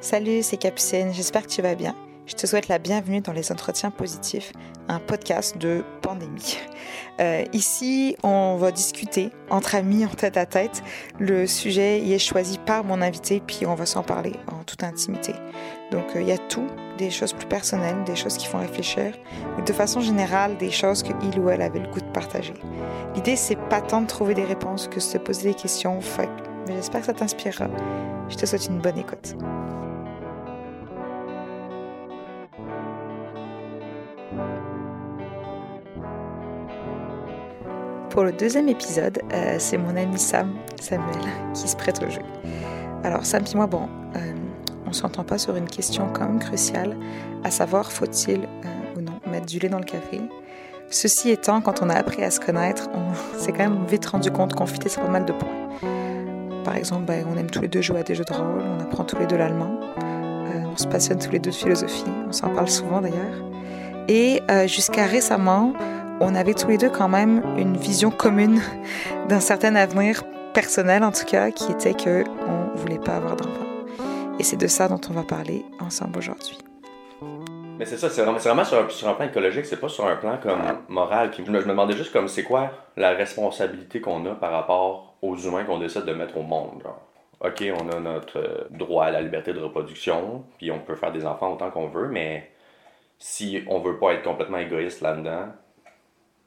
Salut, c'est Capucine, j'espère que tu vas bien. Je te souhaite la bienvenue dans les Entretiens Positifs, un podcast de pandémie. Euh, ici, on va discuter entre amis, en tête à tête. Le sujet y est choisi par mon invité, puis on va s'en parler en toute intimité. Donc, euh, il y a tout, des choses plus personnelles, des choses qui font réfléchir, mais de façon générale, des choses que il ou elle avait le goût de partager. L'idée, c'est pas tant de trouver des réponses que de se poser des questions, j'espère que ça t'inspirera. Je te souhaite une bonne écoute. Pour le deuxième épisode, euh, c'est mon ami Sam, Samuel, qui se prête au jeu. Alors Sam et moi, bon, euh, on s'entend pas sur une question quand même cruciale, à savoir faut-il euh, ou non mettre du lait dans le café? Ceci étant, quand on a appris à se connaître, on s'est quand même vite rendu compte qu'on fitait pas mal de points. Par exemple, ben, on aime tous les deux jouer à des jeux de rôle, on apprend tous les deux l'allemand, euh, on se passionne tous les deux de philosophie, on s'en parle souvent d'ailleurs. Et euh, jusqu'à récemment, on avait tous les deux quand même une vision commune d'un certain avenir personnel en tout cas, qui était que on voulait pas avoir d'enfants. Et c'est de ça dont on va parler ensemble aujourd'hui. Mais c'est ça, c'est vraiment, sur, un, plan écologique, c'est pas sur un plan comme moral. Je me, je me demandais juste comme c'est quoi la responsabilité qu'on a par rapport aux humains qu'on décide de mettre au monde. Genre. Ok, on a notre euh, droit à la liberté de reproduction, puis on peut faire des enfants autant qu'on veut, mais si on veut pas être complètement égoïste là-dedans,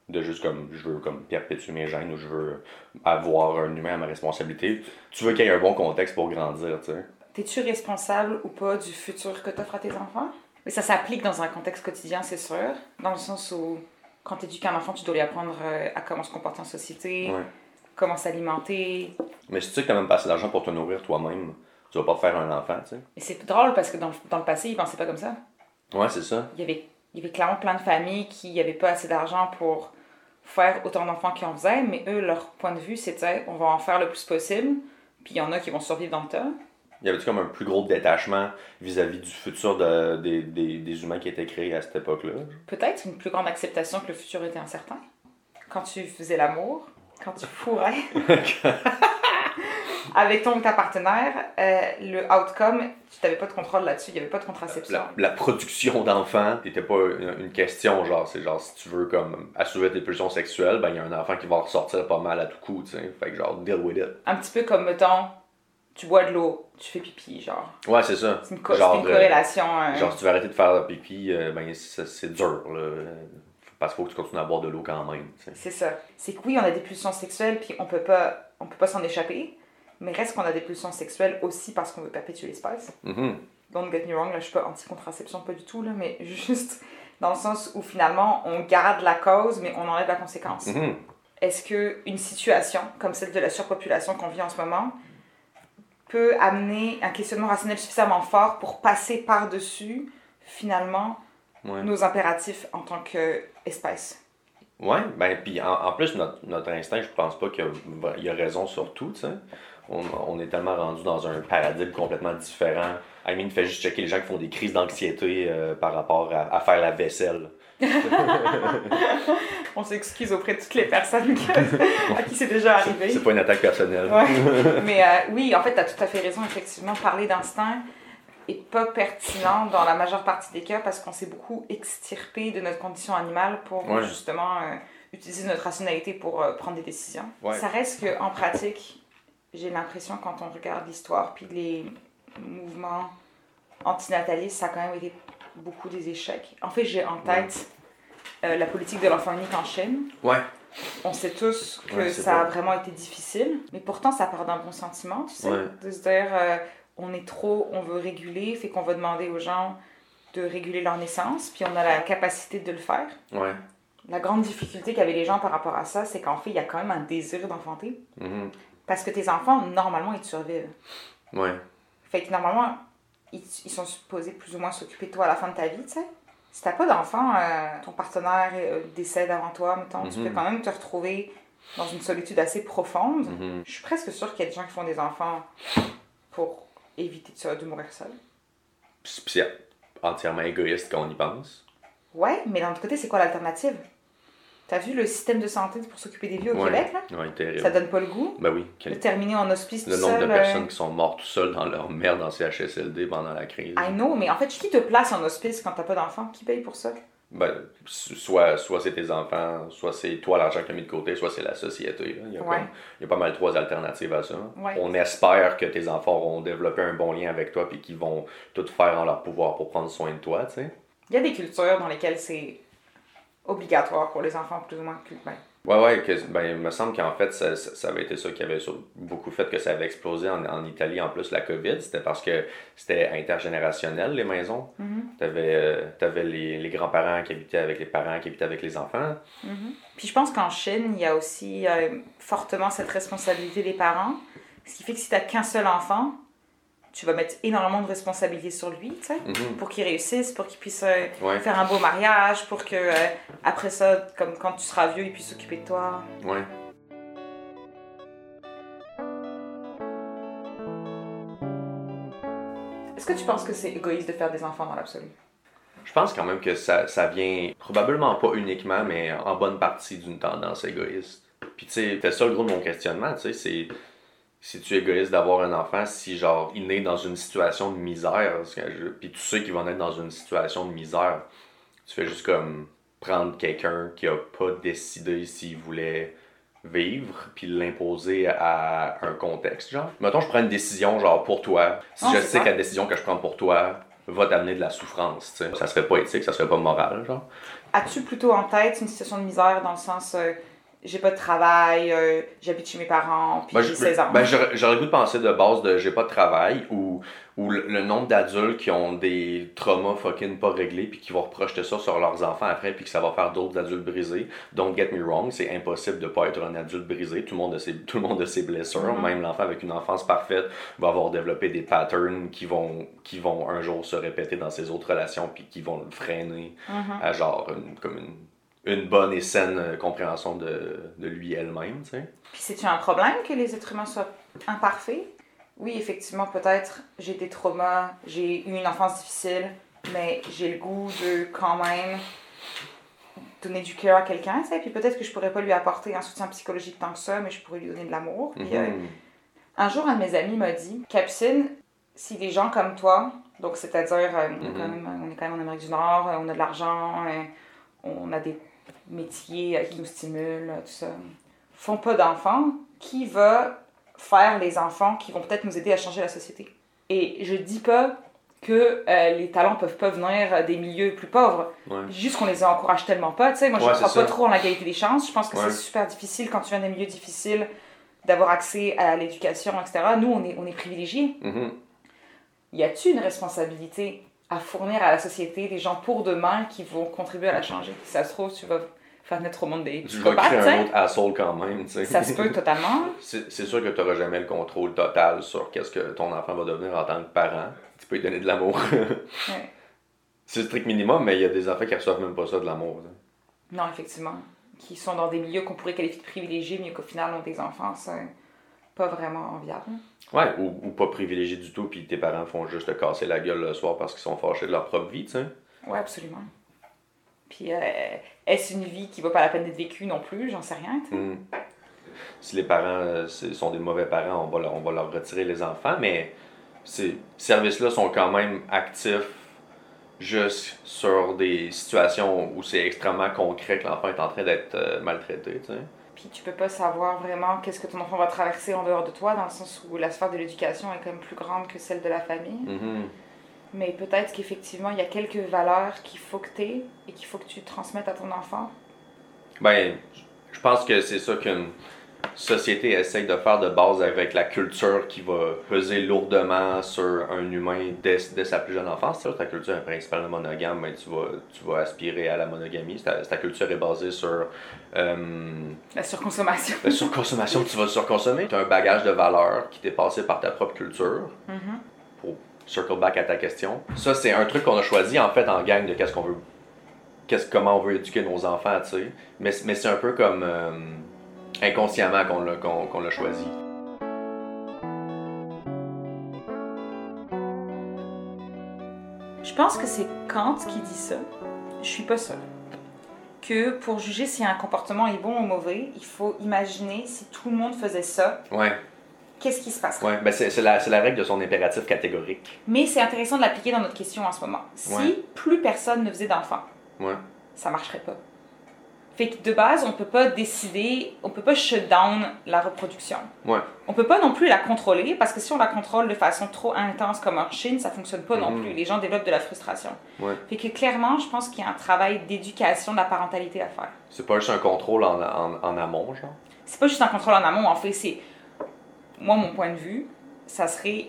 de juste comme je veux comme perpétuer mes gènes ou je veux avoir un humain à ma responsabilité, tu veux qu'il y ait un bon contexte pour grandir, tu sais. T'es-tu responsable ou pas du futur que t'offres à tes enfants? Mais ça s'applique dans un contexte quotidien, c'est sûr. Dans le sens où, quand tu éduques un enfant, tu dois lui apprendre euh, à comment se comporter en société, Ouais. Comment s'alimenter. Mais si tu sais que t'as même pas assez d'argent pour te nourrir toi-même, tu vas pas faire un enfant, tu sais. Et c'est drôle parce que dans, le- dans le passé, ils pensaient pas comme ça. Ouais, c'est ça. Il y avait, il y avait clairement plein de familles qui n'avaient pas assez d'argent pour faire autant d'enfants qu'ils en faisaient, mais eux, leur point de vue, c'était on va en faire le plus possible, puis il y en a qui vont survivre dans le tas. Il y avait comme un plus gros détachement vis-à-vis du futur de- des, des, des humains qui étaient créés à cette époque-là? Peut-être une plus grande acceptation que le futur était incertain. Quand tu faisais l'amour, quand tu fourrais avec ton ou ta partenaire, euh, le outcome, tu n'avais pas de contrôle là-dessus, il n'y avait pas de contraception. La, la production d'enfants n'était pas une, une question, genre, c'est genre, si tu veux comme assurer tes pulsions sexuelles, ben il y a un enfant qui va ressortir pas mal à tout coup, tu sais. Fait que genre, deal with it. Un petit peu comme, mettons, tu bois de l'eau, tu fais pipi, genre. Ouais, c'est ça. C'est une, co- Genre, une corrélation. euh, Genre, si tu veux arrêter de faire pipi, euh, ben c'est c'est dur, là. Parce qu'il faut que tu continues à boire de l'eau quand même. C'est ça. C'est que oui, on a des pulsions sexuelles, puis on peut pas, on peut pas s'en échapper. Mais reste qu'on a des pulsions sexuelles aussi parce qu'on veut perpétuer l'espèce. Mhm. Don't get me wrong, là, je suis pas anti-contraception, pas du tout, là, mais juste dans le sens où finalement, on garde la cause, mais on enlève la conséquence. Mhm. Est-ce que une situation comme celle de la surpopulation qu'on vit en ce moment peut amener un questionnement rationnel suffisamment fort pour passer par-dessus, finalement, Ouais. nos impératifs en tant qu'espèce? Ouais, ben, puis en, en plus, notre, notre instinct, je pense pas qu'il y, a- il y a raison sur tout, tu sais. On, on est tellement rendu dans un paradigme complètement différent. I mean, fais juste checker les gens qui font des crises d'anxiété euh, par rapport à, à faire la vaisselle. On s'excuse auprès de toutes les personnes que- à qui c'est déjà arrivé. C'est pas une attaque personnelle. Ouais. Mais euh, oui, en fait, tu as tout à fait raison. Effectivement, parler d'instinct est pas pertinent dans la majeure partie des cas parce qu'on s'est beaucoup extirpé de notre condition animale pour Ouais. justement euh, utiliser notre rationalité pour euh, prendre des décisions. Ouais. Ça reste qu'en pratique, j'ai l'impression quand on regarde l'histoire puis les mouvements antinatalistes, ça a quand même été beaucoup des échecs. En fait, j'ai en tête euh, la politique de l'enfant unique en Chine. Ouais. On sait tous que Ouais, ça a vrai. vraiment été difficile, mais pourtant ça part d'un bon sentiment, tu sais, Ouais. de se dire euh, on est trop, on veut réguler, fait qu'on va demander aux gens de réguler leur naissance, puis on a la capacité de le faire. Ouais. La grande difficulté qu'avaient les gens par rapport à ça, c'est qu'en fait, il y a quand même un désir d'enfanter, Mhm. parce que tes enfants, normalement, ils te survivent. Ouais. Fait que normalement, ils, ils sont supposés plus ou moins s'occuper de toi à la fin de ta vie, tu sais. Si t'as pas d'enfant, euh, ton partenaire euh, décède avant toi, mettons, tu Mhm. peux quand même te retrouver dans une solitude assez profonde. Mhm. Je suis presque sûre qu'il y a des gens qui font des enfants pour éviter de, de mourir seul. C'est entièrement égoïste quand on y pense. Ouais, mais d'un autre côté, c'est quoi l'alternative? T'as vu le système de santé pour s'occuper des vieux au Ouais. Québec, là? Ouais, terrible. Ça donne pas le goût. Ben oui. De quel- terminer en hospice Le tout nombre de seul, euh, personnes qui sont mortes tout seules dans leur merde en CHSLD pendant la crise. I know, mais en fait, qui te place en hospice quand t'as pas d'enfant? Qui paye pour ça? Ben, soit, soit c'est tes enfants, soit c'est toi l'argent que tu as mis de côté, soit c'est la société. là. Il, y a Ouais. comme- il y a pas mal trois alternatives à ça. Ouais. On espère que tes enfants auront développé un bon lien avec toi et qu'ils vont tout faire en leur pouvoir pour prendre soin de toi, tu sais. Il y a des cultures dans lesquelles c'est obligatoire pour les enfants, plus ou moins. que- ben, Ouais, ouais, que, ben, il me semble qu'en fait, ça, ça, ça avait été ça qui avait beaucoup fait que ça avait explosé en, en Italie, en plus, la COVID. C'était parce que c'était intergénérationnel, les maisons. Mhm. T'avais euh, t'avais les, les grands-parents qui habitaient avec les parents, qui habitaient avec les enfants. Puis je pense qu'en Chine, il y a aussi euh, fortement cette responsabilité des parents. Ce qui fait que si t'as qu'un seul enfant, tu vas mettre énormément de responsabilités sur lui, tu sais, Mhm. pour qu'il réussisse, pour qu'il puisse euh, Ouais, faire un beau mariage, pour que euh, après ça, comme quand tu seras vieux, il puisse s'occuper de toi. ouais. Est-ce que tu penses que c'est égoïste de faire des enfants dans l'absolu? Je pense quand même que ça, ça vient probablement pas uniquement, mais en bonne partie d'une tendance égoïste. Puis tu sais, c'était ça le gros de mon questionnement, tu sais, c'est si tu es égoïste d'avoir un enfant, si genre il naît dans une situation de misère, puis tu sais qu'il va naître dans une situation de misère, tu fais juste comme prendre quelqu'un qui a pas décidé s'il voulait vivre puis l'imposer à un contexte genre. Mettons je prends une décision genre pour toi, si Non, je sais ça. que la décision que je prends pour toi va t'amener de la souffrance, tu sais. Ça serait pas éthique, ça serait pas moral, genre. As-tu plutôt en tête une situation de misère dans le sens euh, j'ai pas de travail, euh, j'habite chez mes parents, puis Ben, j'ai je- 16 ans? ben, j'aurais goût de penser de base de j'ai pas de travail ou, ou le, le nombre d'adultes qui ont des traumas fucking pas réglés puis qui vont reprocher ça sur leurs enfants après puis que ça va faire d'autres adultes brisés. Don't get me wrong, c'est impossible de pas être un adulte brisé. Tout le monde a ses, tout le monde a ses blessures. Mhm. Même l'enfant avec une enfance parfaite va avoir développé des patterns qui vont, qui vont un jour se répéter dans ses autres relations puis qui vont le freiner Mhm. à genre une, comme une, une bonne et saine euh, compréhension de, de lui elle-même, tu sais. Puis c'est-tu un problème que les êtres humains soient imparfaits? Oui, effectivement, peut-être j'ai des traumas, j'ai eu une enfance difficile, mais j'ai le goût de quand même donner du cœur à quelqu'un, tu sais, puis peut-être que je pourrais pas lui apporter un soutien psychologique tant que ça, mais je pourrais lui donner de l'amour. Puis, euh, Mhm. un jour, un de mes amis m'a dit, Capucine, si des gens comme toi, donc c'est-à-dire, euh, on, est quand même, on est quand même en Amérique du Nord, euh, on a de l'argent, euh, on a des métiers euh, qui nous stimulent, euh, tout ça, font pas d'enfants, qui va faire les enfants qui vont peut-être nous aider à changer la société? Et je dis pas que euh, les talents peuvent pas venir des milieux plus pauvres. Ouais. Juste qu'on les encourage tellement pas. Tu sais, moi, je Ouais, crois pas trop en l'égalité des chances. Je pense que Ouais. c'est super difficile quand tu viens des milieux difficiles d'avoir accès à l'éducation, etc. Nous, on est, on est privilégiés. Mhm. Y a-t-il une responsabilité à fournir à la société des gens pour demain qui vont contribuer à la changer? Si ça se trouve, tu vas faire naître au monde des Tu vas créer un autre asshole quand même, tu sais. Ça se peut totalement. C'est sûr que tu n'auras jamais le contrôle total sur qu'est-ce que ton enfant va devenir en tant que parent. Tu peux lui donner de l'amour. Ouais. C'est le strict minimum, mais il y a des enfants qui reçoivent même pas ça de l'amour. Non, effectivement. Qui sont dans des milieux qu'on pourrait qualifier de privilégiés, mais qu'au final ont des enfants, c'est pas vraiment enviable. Ouais, ou, ou pas privilégié du tout, puis tes parents font juste te casser la gueule le soir parce qu'ils sont fâchés de leur propre vie, tu sais. Ouais, absolument. Puis, euh, est-ce une vie qui vaut pas la peine d'être vécue non plus? J'en sais rien. tu sais. Hmm. Si les parents euh, sont des mauvais parents, on va, leur, on va leur retirer les enfants, mais ces services-là sont quand même actifs juste sur des situations où c'est extrêmement concret que l'enfant est en train d'être euh, maltraité, tu sais. Puis, tu peux pas savoir vraiment qu'est-ce que ton enfant va traverser en dehors de toi, dans le sens où la sphère de l'éducation est quand même plus grande que celle de la famille. Mhm. Mais peut-être qu'effectivement, il y a quelques valeurs qu'il faut que tu aies et qu'il faut que tu transmettes à ton enfant. Ben, je pense que c'est ça qu'une société essaye de faire de base avec la culture qui va peser lourdement sur un humain dès, dès sa plus jeune enfance. Ta culture est principalement monogame, ben, tu, vas, tu vas aspirer à la monogamie. Ta, culture est basée sur euh, La surconsommation. la surconsommation, tu vas surconsommer. Tu as un bagage de valeurs qui t'est passé par ta propre culture. Mhm. Pour circle back à ta question. Ça, c'est un truc qu'on a choisi en fait en gang de qu'est-ce qu'on veut. Qu'est-ce, comment on veut éduquer nos enfants, tu sais. Mais, mais c'est un peu comme euh, inconsciemment qu'on l'a, qu'on, qu'on l'a choisi. Je pense que c'est Kant qui dit ça. Je suis pas sûre. que pour juger si un comportement est bon ou mauvais, il faut imaginer si tout le monde faisait ça, Ouais, qu'est-ce qui se passerait. ouais. Ben, c'est c'est la, c'est la règle de son impératif catégorique. Mais c'est intéressant de l'appliquer dans notre question en ce moment. Si Ouais. plus personne ne faisait d'enfants, Ouais. ça marcherait pas. Fait que de base, on peut pas décider, on peut pas shut down la reproduction. Ouais. On peut pas non plus la contrôler parce que si on la contrôle de façon trop intense comme en Chine, ça fonctionne pas non Mhm. plus. Les gens développent de la frustration. Ouais. Fait que clairement, je pense qu'il y a un travail d'éducation de la parentalité à faire. C'est pas juste un contrôle en, en, en amont, genre? C'est pas juste un contrôle en amont, en fait, c'est. Moi, mon point de vue, ça serait.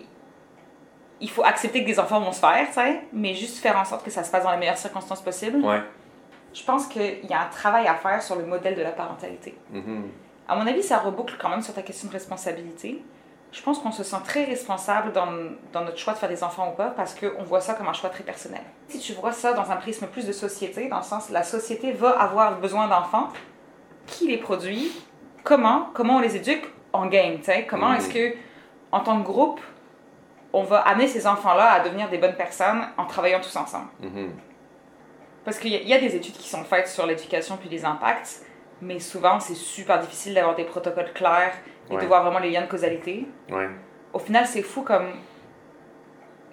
Il faut accepter que des enfants vont se faire, tu sais, mais juste faire en sorte que ça se passe dans les meilleures circonstances possibles. Ouais. Je pense qu'il y a un travail à faire sur le modèle de la parentalité. Mhm. À mon avis, ça reboucle quand même sur ta question de responsabilité. Je pense qu'on se sent très responsable dans, dans notre choix de faire des enfants ou pas parce qu'on voit ça comme un choix très personnel. Si tu vois ça dans un prisme plus de société, dans le sens la société va avoir besoin d'enfants, qui les produit, comment, comment on les éduque en game, tu sais, comment Mhm. est-ce que, en tant que groupe, on va amener ces enfants-là à devenir des bonnes personnes en travaillant tous ensemble? Mhm. Parce qu'il y, a- il y a des études qui sont faites sur l'éducation puis les impacts, mais souvent c'est super difficile d'avoir des protocoles clairs et de voir vraiment les liens de causalité. Ouais. Au final, c'est fou comme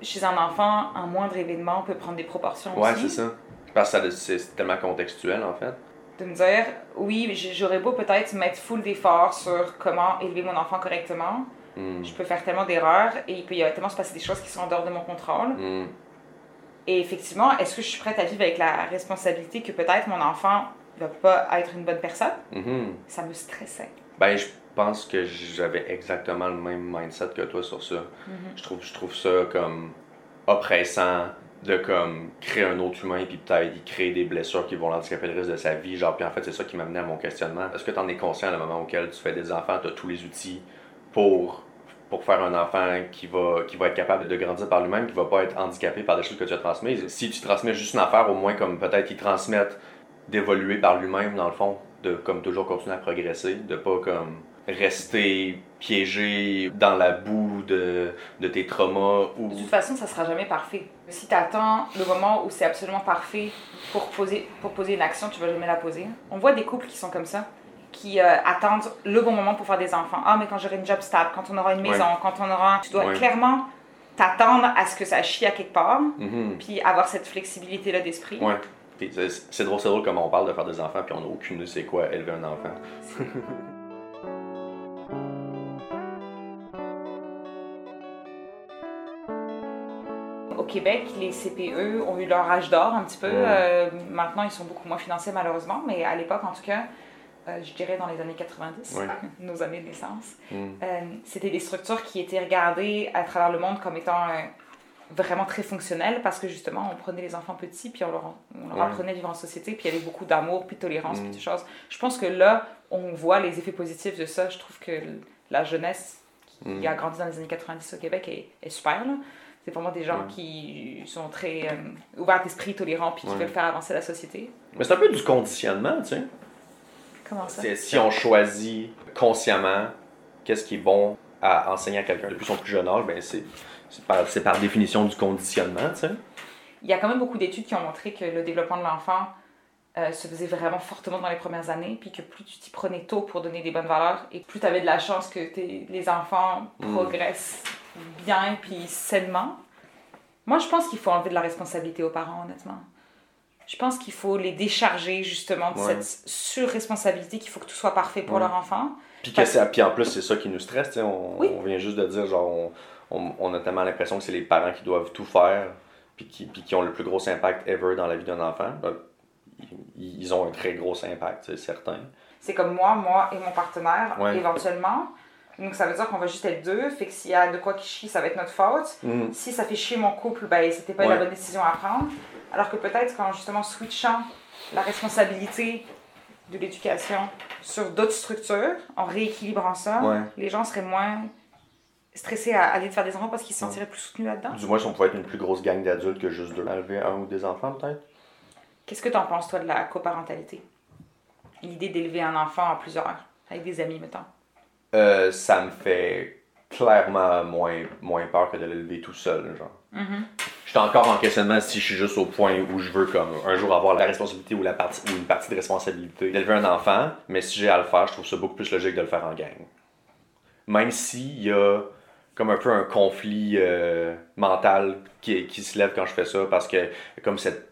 chez un enfant, un moindre événement peut prendre des proportions Ouais, c'est ça. Parce que c'est tellement contextuel, en fait. De me dire, oui, j'aurais beau peut-être mettre full d'efforts sur comment élever mon enfant correctement, Mhm. je peux faire tellement d'erreurs et il peut y avoir tellement se passer des choses qui sont en dehors de mon contrôle. Mhm. Et effectivement, est-ce que je suis prête à vivre avec la responsabilité que peut-être mon enfant va pas être une bonne personne? Mhm. Ça me stressait. Ben, je pense que j'avais exactement le même mindset que toi sur ça. Je, trouve, je trouve ça comme oppressant de comme créer un autre humain puis peut-être y créer des blessures qui vont l'handicaper le reste de sa vie. Genre, puis en fait, c'est ça qui m'a amené à mon questionnement. Est-ce que tu en es conscient le moment auquel tu fais des enfants, tu as tous les outils pour, pour faire un enfant qui va, qui va être capable de grandir par lui-même, qui va pas être handicapé par des choses que tu as transmises? Si tu transmets juste une affaire, au moins comme peut-être ils transmettent d'évoluer par lui-même dans le fond, de comme toujours continuer à progresser, de pas comme rester piégé dans la boue de, de tes traumas ou De toute façon, ça sera jamais parfait. Si tu attends le moment où c'est absolument parfait pour poser, pour poser une action, tu vas jamais la poser. On voit des couples qui sont comme ça, qui euh, attendent le bon moment pour faire des enfants. Ah, mais quand j'aurai une job stable, quand on aura une maison, quand on aura. Tu dois Ouais. clairement t'attendre à ce que ça chie à quelque part, Mhm. puis avoir cette flexibilité-là d'esprit. Ouais. C'est- drôle, c'est drôle comment on parle de faire des enfants, puis on n'a aucune idée c'est quoi élever un enfant. Au Québec, les CPE ont eu leur âge d'or un petit peu. Ouais. Euh, maintenant, ils sont beaucoup moins financés malheureusement, mais à l'époque, en tout cas, euh, je dirais dans les années 90, Ouais. nos années de naissance, Mhm. euh, c'était des structures qui étaient regardées à travers le monde comme étant euh, vraiment très fonctionnelles parce que justement, on prenait les enfants petits puis on leur, on leur apprenait à vivre en société, puis il y avait beaucoup d'amour, puis de tolérance, Mm. puis de choses. Je pense que là, on voit les effets positifs de ça. Je trouve que la jeunesse qui Mhm. a grandi dans les années 90 au Québec est, est super. là. C'est vraiment des gens Ouais. qui sont très euh, ouverts d'esprit, tolérants, puis qui Ouais. veulent faire avancer la société. Mais c'est un peu du conditionnement, tu sais. Comment ça? C'est- Si on choisit consciemment qu'est-ce qui est bon à enseigner à quelqu'un depuis son plus jeune âge, ben c'est par, définition du conditionnement. Il y a quand même beaucoup d'études qui ont montré que le développement de l'enfant euh, se faisait vraiment fortement dans les premières années, puis que plus tu t'y prenais tôt pour donner des bonnes valeurs, et plus tu avais de la chance que les enfants Mm. progressent bien, puis sainement. Moi, je pense qu'il faut enlever de la responsabilité aux parents, honnêtement. Je pense qu'il faut les décharger justement de Ouais. cette surresponsabilité qu'il faut que tout soit parfait pour Ouais. leur enfant. Puis, que c'est- puis en plus, c'est ça qui nous stresse. On, Oui. on vient juste de dire, genre, on, on, on a tellement l'impression que c'est les parents qui doivent tout faire, puis qui, puis qui ont le plus gros impact ever dans la vie d'un enfant. Ben, ils, ils ont un très gros impact, c'est certain. C'est comme moi, moi et mon partenaire, Ouais. éventuellement. Donc ça veut dire qu'on va juste être deux, fait que s'il y a de quoi qui chie, ça va être notre faute. Mhm. Si ça fait chier mon couple, ben c'était pas la bonne décision à prendre. Alors que peut-être qu'en justement switchant la responsabilité de l'éducation sur d'autres structures, en rééquilibrant ça, Ouais. les gens seraient moins stressés à aller faire des enfants parce qu'ils se sentiraient plus soutenus là-dedans. Du moins, si on pouvait être une plus grosse gang d'adultes que juste deux. Élever un ou des enfants, peut-être? Qu'est-ce que t'en penses, toi, de la coparentalité? L'idée d'élever un enfant à plusieurs, avec des amis, mettons. Euh, ça me fait clairement moins, moins peur que de l'élever tout seul, genre. Mhm. Je suis encore en questionnement si je suis juste au point où je veux comme un jour avoir la responsabilité ou, la partie, ou une partie de responsabilité d'élever un enfant, mais si j'ai à le faire, je trouve ça beaucoup plus logique de le faire en gang. Même s'il y a comme un peu un conflit euh, mental qui, qui se lève quand je fais ça, parce que comme cette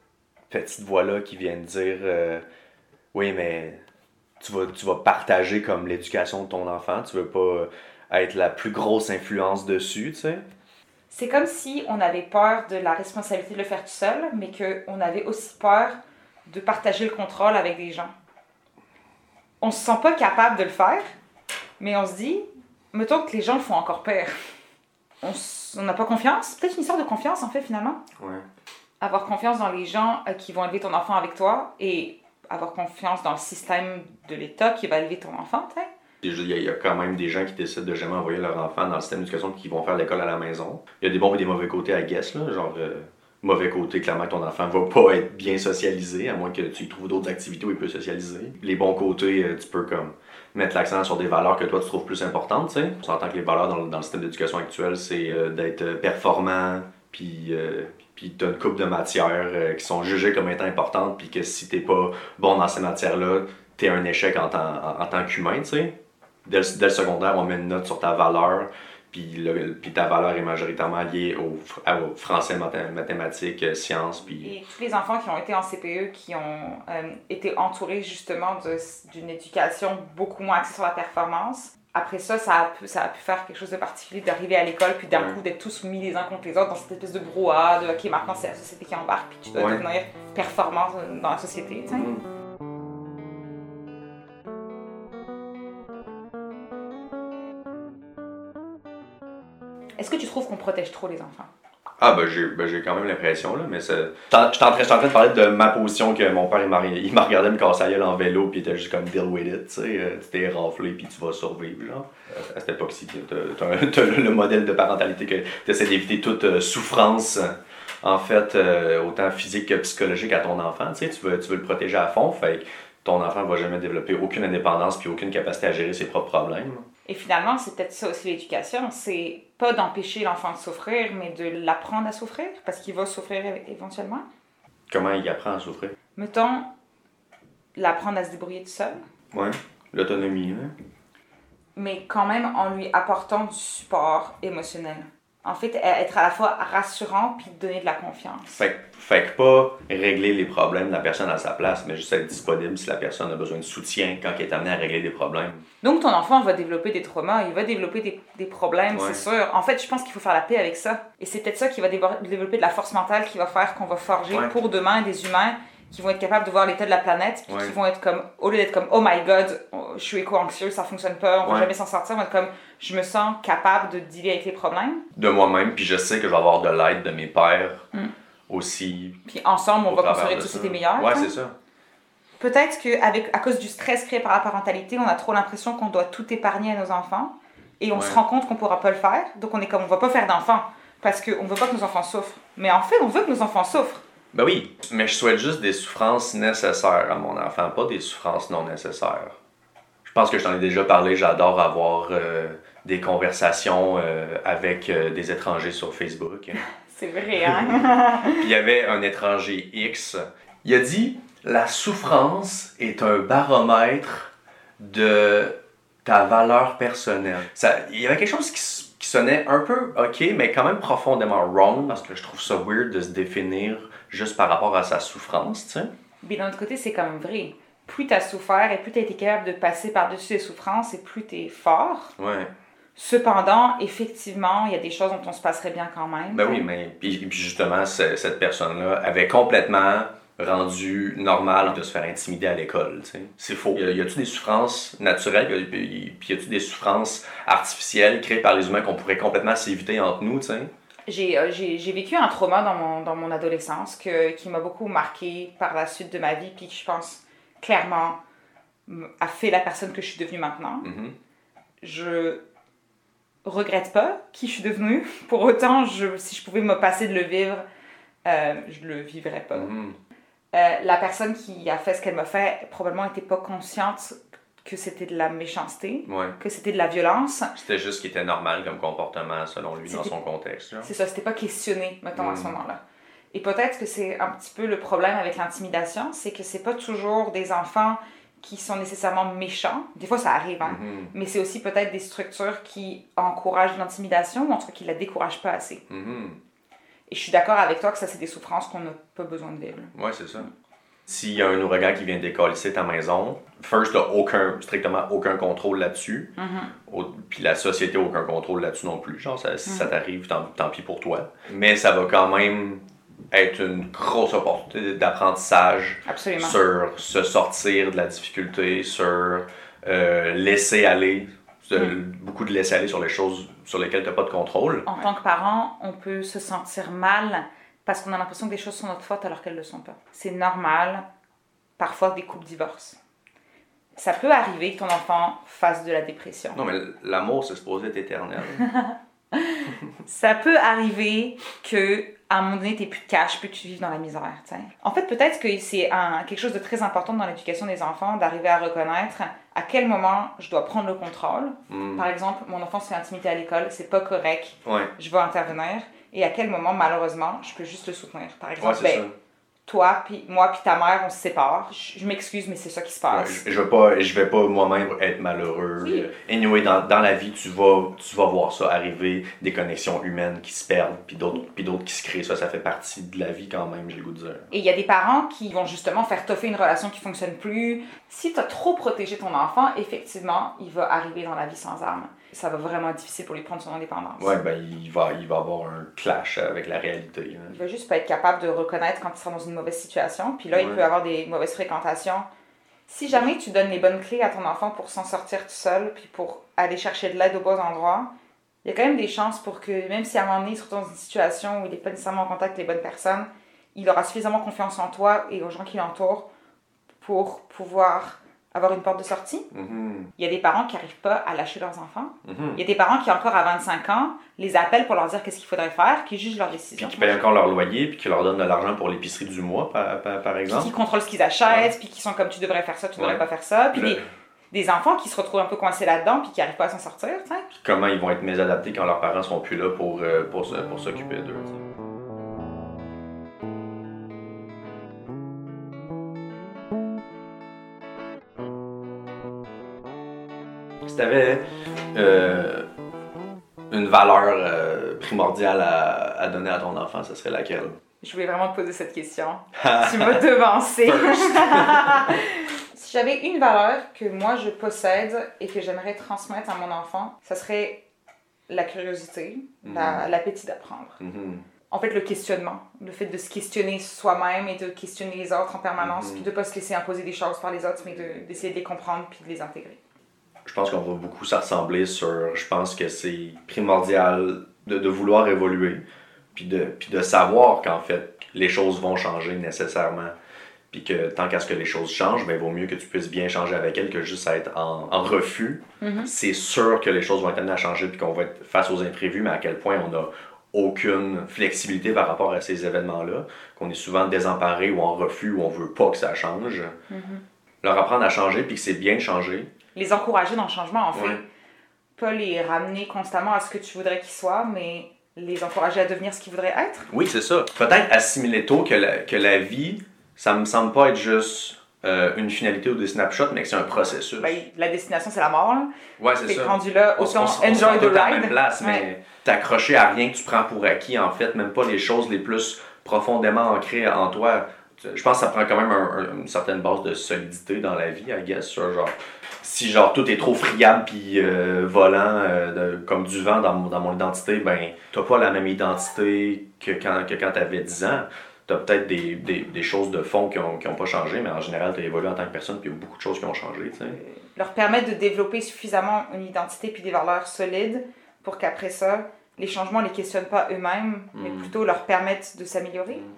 petite voix-là qui vient de dire euh, Oui, mais tu vas, tu vas partager comme l'éducation de ton enfant, tu veux pas être la plus grosse influence dessus, tu sais. C'est comme si on avait peur de la responsabilité de le faire tout seul, mais qu'on avait aussi peur de partager le contrôle avec des gens. On se sent pas capable de le faire, mais on se dit, mettons que les gens le font encore pire. On n'a pas confiance. Peut-être une histoire de confiance, en fait, finalement. Ouais. Avoir confiance dans les gens euh, qui vont élever ton enfant avec toi et avoir confiance dans le système de l'État qui va élever ton enfant, tu. Il y, a quand même des gens qui décident de jamais envoyer leur enfant dans le système d'éducation qui vont faire l'école à la maison. Il y a des bons et des mauvais côtés à guess, là, genre euh, mauvais côté, clairement ton enfant va pas être bien socialisé, à moins que tu trouves d'autres activités où il peut socialiser. Les bons côtés, euh, tu peux comme mettre l'accent sur des valeurs que toi tu trouves plus importantes, tu sais. On s'entend que les valeurs dans, dans le système d'éducation actuel, c'est euh, d'être performant, puis puis tu as une coupe de matières qui sont jugées comme étant importantes, puis que si t'es pas bon dans ces matières-là, t'es un échec en, en tant qu'humain, tu sais dès le, secondaire, on met une note sur ta valeur, puis, puis ta valeur est majoritairement liée au, français, mathématiques, euh, sciences. Puis... Et tous les enfants qui ont été en CPE, qui ont euh, été entourés justement d'une éducation beaucoup moins axée sur la performance, après ça, ça a, pu, ça a pu faire quelque chose de particulier d'arriver à l'école, puis d'un coup d'être tous mis les uns contre les autres dans cette espèce de brouhaha de OK, maintenant c'est la société qui embarque, puis tu dois devenir performant dans la société. Mm. Est-ce que tu trouves qu'on protège trop les enfants? Ah, ben j'ai ben, quand même l'impression, là, mais c'est. Je suis en, train de parler de ma position que mon père, il m'a regardé me casser la en vélo, puis il était juste comme deal with it, tu sais. Euh, tu t'es raflé, puis tu vas survivre, genre. Euh, à cette époque-ci, t'as le modèle de parentalité que tu essaies d'éviter toute euh, souffrance, en fait, autant physique que psychologique à ton enfant, tu sais. Tu veux, tu veux le protéger à fond, fait que ton enfant va jamais développer aucune indépendance, puis aucune capacité à gérer ses propres problèmes. Et finalement, c'est peut-être ça aussi l'éducation, c'est pas d'empêcher l'enfant de souffrir, mais de l'apprendre à souffrir, parce qu'il va souffrir éventuellement. Comment il apprend à souffrir? Mettons, l'apprendre à se débrouiller tout seul. Ouais, l'autonomie. Hein? Mais quand même en lui apportant du support émotionnel en fait, être à la fois rassurant puis donner de la confiance. Fait, fait que pas régler les problèmes de la personne à sa place, mais juste être disponible si la personne a besoin de soutien quand elle est amenée à régler des problèmes. Donc ton enfant va développer des traumas, il va développer des, des problèmes, c'est sûr. En fait, je pense qu'il faut faire la paix avec ça. Et c'est peut-être ça qui va développer de la force mentale qui va faire qu'on va forger pour demain des humains qui vont être capables de voir l'état de la planète, puis qui vont être comme, au lieu d'être comme, oh my god, je suis éco-anxieux, ça fonctionne pas, on va jamais s'en sortir, on va être comme, je me sens capable de dealer avec les problèmes. De moi-même, puis je sais que je vais avoir de l'aide de mes pères hmm. aussi. Puis ensemble, on va construire une société meilleure. Ouais, c'est ça. Peut-être qu'à cause du stress créé par la parentalité, on a trop l'impression qu'on doit tout épargner à nos enfants, et on se rend compte qu'on pourra pas le faire, donc on est comme, on va pas faire d'enfants, parce qu'on veut pas que nos enfants souffrent. Mais en fait, on veut que nos enfants souffrent. Ben oui, mais je souhaite juste des souffrances nécessaires à mon enfant, pas des souffrances non nécessaires. Je pense que je t'en ai déjà parlé, j'adore avoir euh, des conversations euh, avec euh, des étrangers sur Facebook. C'est vrai, hein? il y avait un étranger X. Il a dit La souffrance est un baromètre de ta valeur personnelle. Ça, il y avait quelque chose qui, qui sonnait un peu ok, mais quand même profondément wrong, parce que je trouve ça weird de se définir juste par rapport à sa souffrance, tu sais. Mais d'un autre côté, c'est quand même vrai. Plus tu as souffert et plus tu as été capable de passer par-dessus les souffrances et plus tu es fort. Ouais. Cependant, effectivement, il y a des choses dont on se passerait bien quand même. Ben oui, mais puis, justement, cette personne-là avait complètement rendu normal de se faire intimider à l'école. C'est faux. Y a-t-il des souffrances naturelles, puis y a-t-il des souffrances artificielles créées par les humains qu'on pourrait complètement s'éviter entre nous, tu sais? Euh, j'ai vécu un trauma dans mon, dans mon adolescence que, qui m'a beaucoup marqué par la suite de ma vie, puis je pense clairement a fait la personne que je suis devenue maintenant. Mm-hmm. Je regrette pas qui je suis devenue. Pour autant, je, si je pouvais me passer de le vivre, euh, je le vivrais pas. Mm-hmm. Euh, la personne qui a fait ce qu'elle m'a fait probablement n'était pas consciente que c'était de la méchanceté, que c'était de la violence. C'était juste ce qui était normal comme comportement selon lui dans son contexte. C'est ça, c'était pas questionné, mettons, à ce mm. moment-là. Et peut-être que c'est un petit peu le problème avec l'intimidation, c'est que c'est pas toujours des enfants qui sont nécessairement méchants. Des fois, ça arrive, hein. Mhm. mais c'est aussi peut-être des structures qui encouragent l'intimidation ou en tout cas qui la découragent pas assez. Mhm. Et je suis d'accord avec toi que ça, c'est des souffrances qu'on n'a pas besoin de vivre. Ouais, c'est ça. S'il y a un ouragan qui vient décalisser ta maison, first, t'as aucun, strictement aucun contrôle là-dessus. Au- Puis la société a aucun contrôle là-dessus non plus. Genre, ça- si ça t'arrive, tant, tant pis pour toi. Mais ça va quand même être une grosse opportunité d'apprentissage sur se sortir de la difficulté, sur euh, laisser aller, de- beaucoup de laisser aller sur les choses sur lesquelles tu n'as pas de contrôle. En tant que parent, on peut se sentir mal parce qu'on a l'impression que des choses sont notre faute alors qu'elles ne le sont pas. C'est normal, parfois, que des couples divorcent. Ça peut arriver que ton enfant fasse de la dépression. Non, mais l'amour, c'est supposé être éternel. Ça peut arriver que à un moment donné, tu plus de cash, que tu vives dans la misère. tu sais. En fait, peut-être que c'est un- quelque chose de très important dans l'éducation des enfants d'arriver à reconnaître à quel moment je dois prendre le contrôle. Hmm. Par exemple, mon enfant se fait intimider à l'école, c'est pas correct, Ouais, je vais intervenir. Et à quel moment, malheureusement, je peux juste le soutenir. Par ouais exemple, c'est ben. Toi, puis moi, puis ta mère, on se sépare. Je, je m'excuse, mais c'est ça qui se passe. je, je vais pas, je vais pas moi-même être malheureux. Oui. Anyway, dans, dans la vie, tu vas, tu vas voir ça arriver, des connexions humaines qui se perdent, puis d'autres, puis d'autres qui se créent. Ça, ça fait partie de la vie quand même, j'ai le goût de dire. Et il y a des parents qui vont justement faire toffer une relation qui fonctionne plus. Si tu as trop protégé ton enfant, effectivement, il va arriver dans la vie sans armes. Ça va vraiment être difficile pour lui prendre son indépendance. Ouais, ben il va, il va avoir un clash avec la réalité. hein. Il va juste pas être capable de reconnaître quand il sera dans une mauvaise situation. Puis là, il peut avoir des mauvaises fréquentations. Si jamais tu donnes les bonnes clés à ton enfant pour s'en sortir tout seul, puis pour aller chercher de l'aide au bons endroits, il y a quand même des chances pour que, même si à un moment donné, il se retrouve dans une situation où il n'est pas nécessairement en contact avec les bonnes personnes, il aura suffisamment confiance en toi et aux gens qui l'entourent pour pouvoir avoir une porte de sortie. Mhm, Il y a des parents qui n'arrivent pas à lâcher leurs enfants. mhm. Il y a des parents qui, encore à 25 ans, les appellent pour leur dire qu'est-ce qu'il faudrait faire, qui jugent leur Puis décision. qui payent encore leur loyer, puis qui leur donnent de l'argent pour l'épicerie du mois, par, par, par Puis exemple. qui contrôlent ce qu'ils achètent, puis qui sont comme tu devrais faire ça, tu devrais Ouais. pas faire ça. Puis Le- des, des enfants qui se retrouvent un peu coincés là-dedans, puis qui n'arrivent pas à s'en sortir, comment ils vont être mésadaptés quand leurs parents seront plus là pour, euh, pour, pour s'occuper d'eux. Tu avais une valeur euh, primordiale à, à donner à ton enfant, ce serait laquelle? Je voulais vraiment te poser cette question. tu m'as devancé. Si j'avais une valeur que moi je possède et que j'aimerais transmettre à mon enfant, ça serait la curiosité, la- l'appétit d'apprendre. Mhm. En fait, le questionnement, le fait de se questionner soi-même et de questionner les autres en permanence, Mhm. puis de pas se laisser imposer des choses par les autres, mais de- d'essayer de les comprendre puis de les intégrer. Je pense qu'on va beaucoup se ressembler sur. Je pense que c'est primordial de, de vouloir évoluer, puis de, puis de savoir qu'en fait, les choses vont changer nécessairement. Puis que tant qu'à ce que les choses changent, ben, il vaut mieux que tu puisses bien changer avec elles que juste être en, en refus. Mhm. C'est sûr que les choses vont être amenées à changer, puis qu'on va être face aux imprévus, mais à quel point on a aucune flexibilité par rapport à ces événements-là, qu'on est souvent désemparé ou en refus, ou on veut pas que ça change. Mhm. Leur apprendre à changer, puis que c'est bien de changer. Les encourager dans le changement, en fait. Ouais. Pas les ramener constamment à ce que tu voudrais qu'ils soient, mais les encourager à devenir ce qu'ils voudraient être. Oui, c'est ça. Peut-être assimiler tôt que la, que la vie, ça me semble pas être juste euh, une finalité ou des snapshots, mais que c'est un processus. Ben, la destination, c'est la mort. là. ouais, c'est ça. rendu là, autant on on enjoy the tout à la ride. même place, Ouais. mais t'accrocher à rien que tu prends pour acquis, en fait, même pas les choses les plus profondément ancrées en toi. Je pense que ça prend quand même un- un- une certaine base de solidité dans la vie, I guess. genre, si genre tout est trop friable puis euh, volant euh, de- comme du vent dans, mon- dans mon identité, ben t'as pas la même identité que quand, que quand t'avais 10 ans. T'as peut-être des, des, des choses de fond qui ont, qui ont pas changé, mais en général, t'as évolué en tant que personne, puis il y a beaucoup de choses qui ont changé, tu sais. Leur permettre de développer suffisamment une identité puis des valeurs solides pour qu'après ça, les changements ne les questionnent pas eux-mêmes, mais Mm. plutôt leur permettent de s'améliorer. Mm.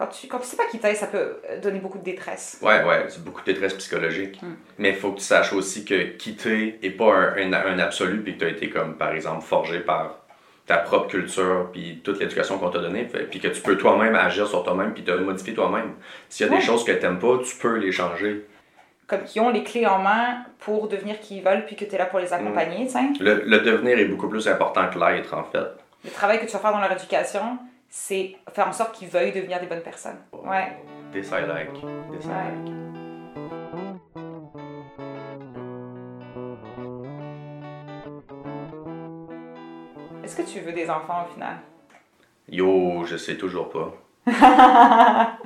Quand tu, quand tu sais pas quitter, ça peut donner beaucoup de détresse. Ouais, ouais, c'est beaucoup de détresse psychologique. Mm. Mais il faut que tu saches aussi que quitter est pas un, un, un absolu, puis que tu as été, comme par exemple, forgé par ta propre culture, puis toute l'éducation qu'on t'a donnée, puis que tu peux toi-même agir sur toi-même, puis te modifier toi-même. S'il y a Ouais. des choses que t'aimes pas, tu peux les changer. Comme qui ont les clés en main pour devenir qui ils veulent puis que tu es là pour les accompagner, tu sais. Le, le devenir est beaucoup plus important que l'être, en fait. Le travail que tu vas faire dans leur éducation, c'est faire en sorte qu'ils veuillent devenir des bonnes personnes. Ouais. This I like. This I like. Est-ce que tu veux des enfants au final? Yo, je sais toujours pas.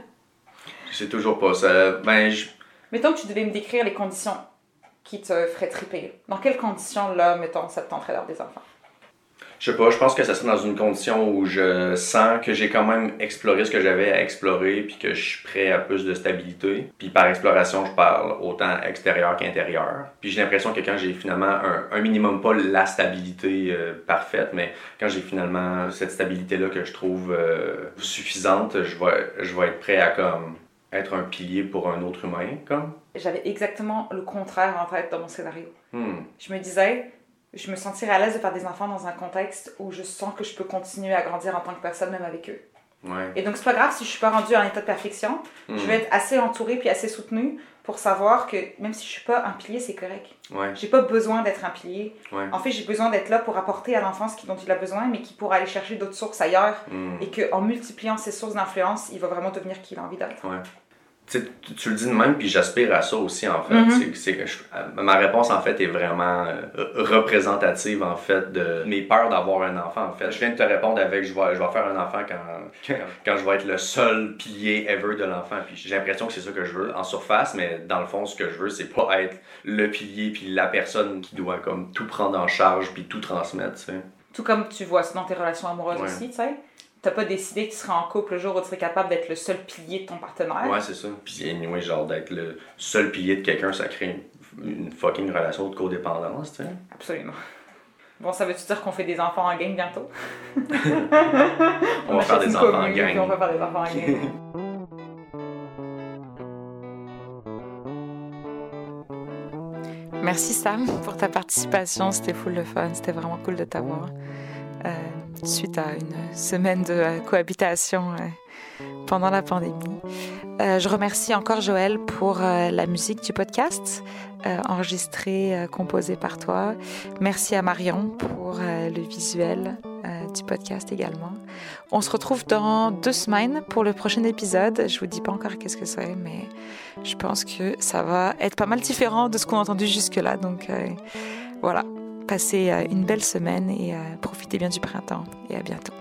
je sais toujours pas. Ça, ben, je- Mettons que tu devais me décrire les conditions qui te feraient triper. Dans quelles conditions, là, mettons, ça te tenterait d'avoir des enfants? Je sais pas, je pense que ça serait dans une condition où je sens que j'ai quand même exploré ce que j'avais à explorer, puis que je suis prêt à plus de stabilité. Puis par exploration, je parle autant extérieur qu'intérieur. Puis j'ai l'impression que quand j'ai finalement un, un minimum, pas la stabilité euh, parfaite, mais quand j'ai finalement cette stabilité-là que je trouve euh, suffisante, je vais, je vais être prêt à comme être un pilier pour un autre humain, comme. J'avais exactement le contraire en tête dans mon scénario. Hmm. Je me disais, je me sentirais à l'aise de faire des enfants dans un contexte où je sens que je peux continuer à grandir en tant que personne, même avec eux. Ouais. Et donc, c'est pas grave si je suis pas rendue en état de perfection. Hmm. Je vais être assez entourée puis assez soutenue pour savoir que même si je suis pas un pilier, c'est correct. Ouais. J'ai pas besoin d'être un pilier. Ouais. En fait, j'ai besoin d'être là pour apporter à l'enfant ce dont il a besoin, mais qui pourra aller chercher d'autres sources ailleurs. Hmm. Et qu'en multipliant ses sources d'influence, il va vraiment devenir qui il a envie d'être. Tu, tu- le dis de même, puis j'aspire à ça aussi, en fait. C'est- c'est que je- euh, ma réponse, en fait, est vraiment euh, représentative, en fait, de mes peurs d'avoir un enfant, en fait. Je viens de te répondre avec je vais, je vais faire un enfant quand, quand, quand je vais être le seul pilier ever de l'enfant. Puis j'ai l'impression que c'est ça que je veux en surface, mais dans le fond, ce que je veux, c'est pas être le pilier, puis la personne qui doit comme tout prendre en charge, puis tout transmettre, tu sais. Tout comme tu vois ça dans tes relations amoureuses Ouais. aussi, tu sais. T'as pas décidé que tu serais en couple le jour où tu serais capable d'être le seul pilier de ton partenaire? Ouais, c'est ça. Puis, anyway, genre, d'être le seul pilier de quelqu'un, ça crée une, une fucking relation de codépendance, tu sais. Absolument. Bon, ça veut-tu dire qu'on fait des enfants en gang bientôt? On va faire des enfants en gang. On va faire des enfants en gang. Merci Sam pour ta participation, c'était full de fun, c'était vraiment cool de t'avoir. Suite à une semaine de euh, cohabitation euh, pendant la pandémie. Euh, je remercie encore Joël pour la musique du podcast, enregistrée, composée par toi. Merci à Marion pour le visuel du podcast également. On se retrouve dans deux semaines pour le prochain épisode. Je vous dis pas encore qu'est-ce que c'est, mais je pense que ça va être pas mal différent de ce qu'on a entendu jusque-là. Donc voilà, passez euh, une belle semaine et euh, profitez bien du printemps et à bientôt.